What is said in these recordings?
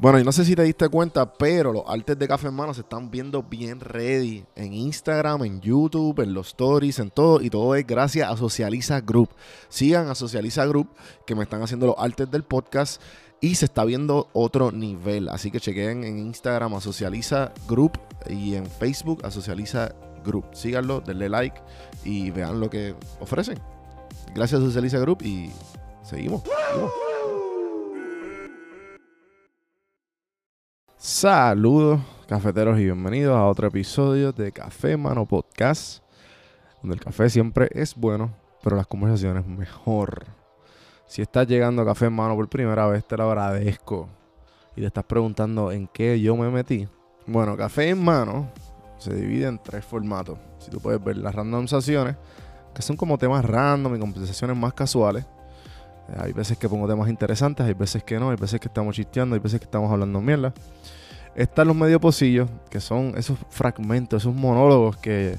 Bueno, y no sé si te diste cuenta, pero los artes de Café en Mano se están viendo bien ready en Instagram, en YouTube, en los stories, en todo. Y todo es gracias a Socializa Group. Sigan a Socializa Group, que me están haciendo los artes del podcast. Y se está viendo otro nivel. Así que chequen en Instagram a Socializa Group y en Facebook a Socializa Group. Síganlo, denle like y vean lo que ofrecen. Gracias a Socializa Group y seguimos. seguimos. Saludos, cafeteros, y bienvenidos a otro episodio de Café Mano Podcast, donde el café siempre es bueno, pero las conversaciones mejor. Si estás llegando a Café Mano por primera vez, te lo agradezco. Y te estás preguntando en qué yo me metí. Bueno, Café en Mano se divide en tres formatos. Si tú puedes ver las randomizaciones, que son como temas random y conversaciones más casuales. Hay veces que pongo temas interesantes, hay veces que no, hay veces que estamos chisteando, hay veces que estamos hablando mierda. Están los medio pocillos, que son esos fragmentos, esos monólogos que,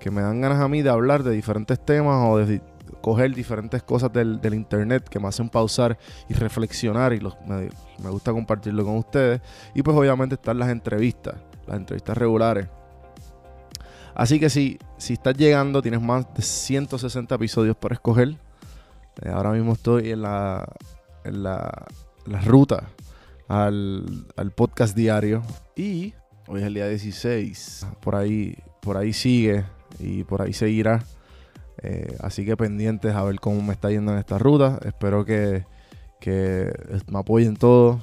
que me dan ganas a mí de hablar de diferentes temas o de coger diferentes cosas del, internet que me hacen pausar y reflexionar y me gusta compartirlo con ustedes. Y pues obviamente están las entrevistas, las entrevistas regulares. Así que si, si estás llegando, tienes más de 160 episodios para escoger. Eh, ahora mismo estoy en la, en la, la ruta al, al podcast diario. Y hoy es el día 16. Por ahí, por ahí sigue y por ahí seguirá. Eh, así que pendientes a ver cómo me está yendo en esta ruta. Espero que, que me apoyen todos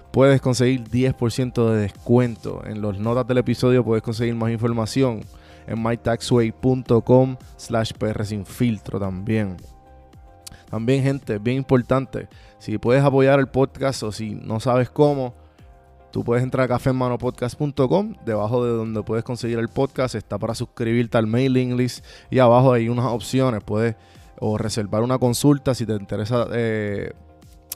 puedes conseguir 10% de descuento. En las notas del episodio puedes conseguir más información en mytaxway.com slash PR también. También, gente, bien importante, si puedes apoyar el podcast o si no sabes cómo, tú puedes entrar a cafemanopodcast.com, debajo de donde puedes conseguir el podcast está para suscribirte al mailing list y abajo hay unas opciones, puedes o reservar una consulta si te interesa eh,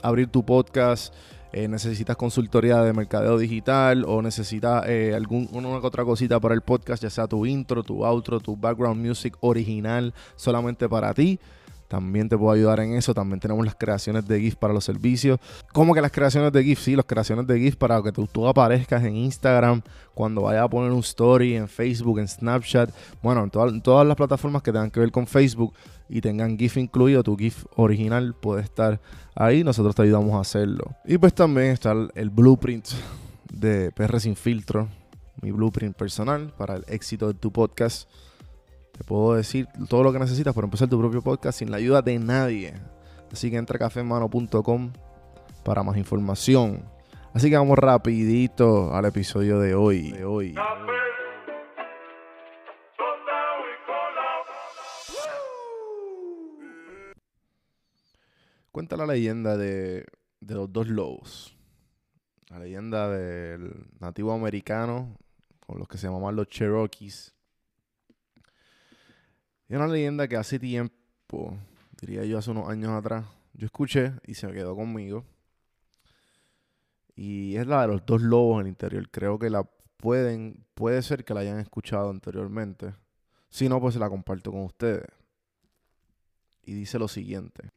abrir tu podcast, eh, necesitas consultoría de mercadeo digital o necesitas eh, algún, una que otra cosita para el podcast, ya sea tu intro, tu outro, tu background music original solamente para ti. También te puedo ayudar en eso. También tenemos las creaciones de GIF para los servicios. ¿Cómo que las creaciones de GIF? Sí, las creaciones de GIF para que tú, tú aparezcas en Instagram, cuando vayas a poner un story, en Facebook, en Snapchat. Bueno, en, todas- las plataformas que tengan que ver con Facebook y tengan GIF incluido, tu GIF original puede estar ahí. Nosotros te ayudamos a hacerlo. Y pues también está el, el blueprint de PR Sin Filtro. Mi blueprint personal para el éxito de tu podcast. Te puedo decir todo lo que necesitas para empezar tu propio podcast sin la ayuda de nadie. Así que entra a cafemano.com para más información. Así que vamos rapidito al episodio de hoy. De hoy. Cuenta la leyenda de, de los dos lobos. La leyenda del nativo americano con los que se llamaban los Cherokees. Y una leyenda que hace tiempo, diría yo hace unos años atrás, yo escuché y se me quedó conmigo. Y es la de los dos lobos en el interior. Creo que la pueden, puede ser que la hayan escuchado anteriormente. Si no, pues se la comparto con ustedes. Y dice lo siguiente.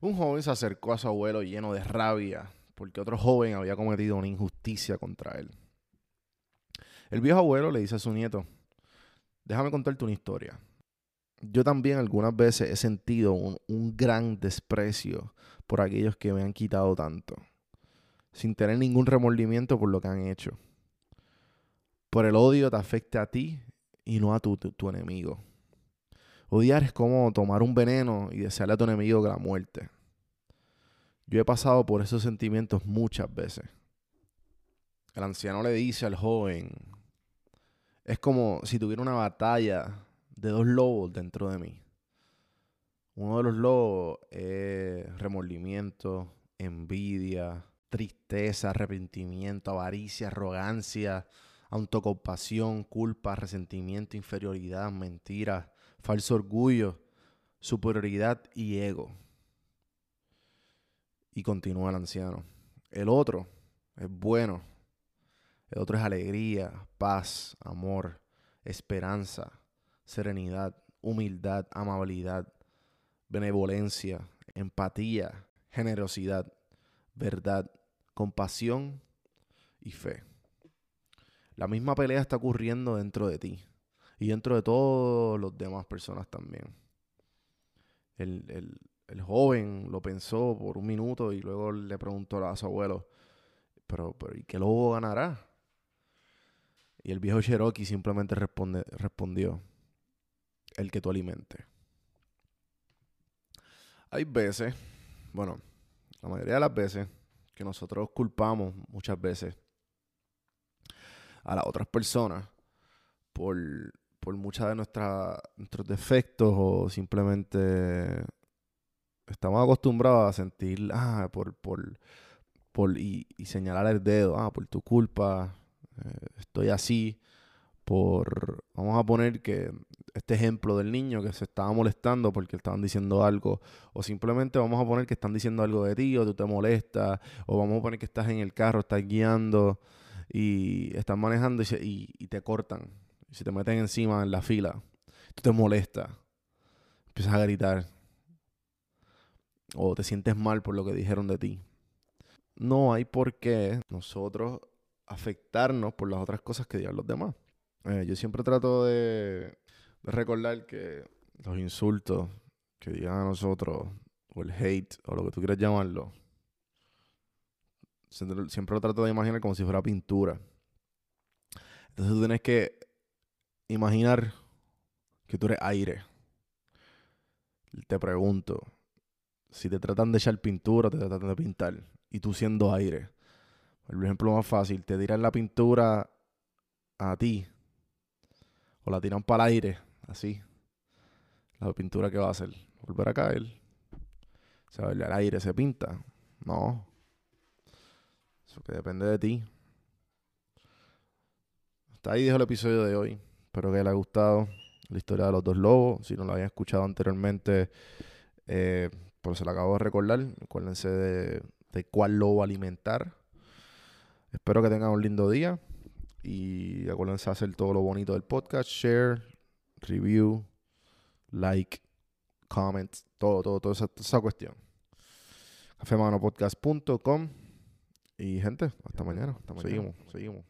Un joven se acercó a su abuelo lleno de rabia porque otro joven había cometido una injusticia contra él. El viejo abuelo le dice a su nieto, déjame contarte una historia. Yo también algunas veces he sentido un, un gran desprecio por aquellos que me han quitado tanto, sin tener ningún remordimiento por lo que han hecho. Por el odio te afecta a ti y no a tu, tu, tu enemigo. Odiar es como tomar un veneno y desearle a tu enemigo la muerte. Yo he pasado por esos sentimientos muchas veces. El anciano le dice al joven, es como si tuviera una batalla de dos lobos dentro de mí. Uno de los lobos es remordimiento, envidia, tristeza, arrepentimiento, avaricia, arrogancia, autocompasión, culpa, resentimiento, inferioridad, mentira, falso orgullo, superioridad y ego. Y continúa el anciano. El otro es bueno. El otro es alegría, paz, amor, esperanza, serenidad, humildad, amabilidad, benevolencia, empatía, generosidad, verdad, compasión y fe. La misma pelea está ocurriendo dentro de ti y dentro de todas las demás personas también. El, joven lo pensó por un minuto y luego le preguntó a su abuelo, pero, pero ¿y qué lobo ganará? Y el viejo Cherokee simplemente responde, respondió, el que tú alimentes. Hay veces, bueno, la mayoría de las veces, que nosotros culpamos muchas veces a las otras personas por, por muchas de nuestras nuestros defectos o simplemente estamos acostumbrados a sentir, ah, por, por, por y, y señalar el dedo, ah, por tu culpa, eh, estoy así, por, vamos a poner que este ejemplo del niño que se estaba molestando porque estaban diciendo algo, o simplemente vamos a poner que están diciendo algo de ti, o tú te molestas, o vamos a poner que estás en el carro, estás guiando y estás manejando y, te cortan, y se te meten encima en la fila, tú te molestas, empiezas a gritar, o te sientes mal por lo que dijeron de ti. No hay por qué nosotros afectarnos por las otras cosas que digan los demás. Eh, yo siempre trato de, recordar que los insultos que digan a nosotros, o el hate, o lo que tú quieras llamarlo, siempre lo trato de imaginar como si fuera pintura. Entonces tú tienes que imaginar que tú eres aire. Te pregunto, si te tratan de echar pintura, te tratan de pintar, y tú siendo aire, el ejemplo más fácil, te tiran la pintura a ti o la tiran para el aire, así. La pintura que va a hacer, volver a caer. O sea, el aire se pinta. No. Eso que depende de ti. Hasta ahí dejo el episodio de hoy. Espero que les haya gustado la historia de los dos lobos. Si no lo habían escuchado anteriormente, eh, pues se lo acabo de recordar. Acuérdense de, de cuál lobo alimentar. Espero que tengan un lindo día. Y acuérdense a hacer todo lo bonito del podcast. Share, review, like, comment, todo, todo, toda esa, esa cuestión. Cafemanopodcast.com. Y gente. Hasta mañana. Seguimos, seguimos.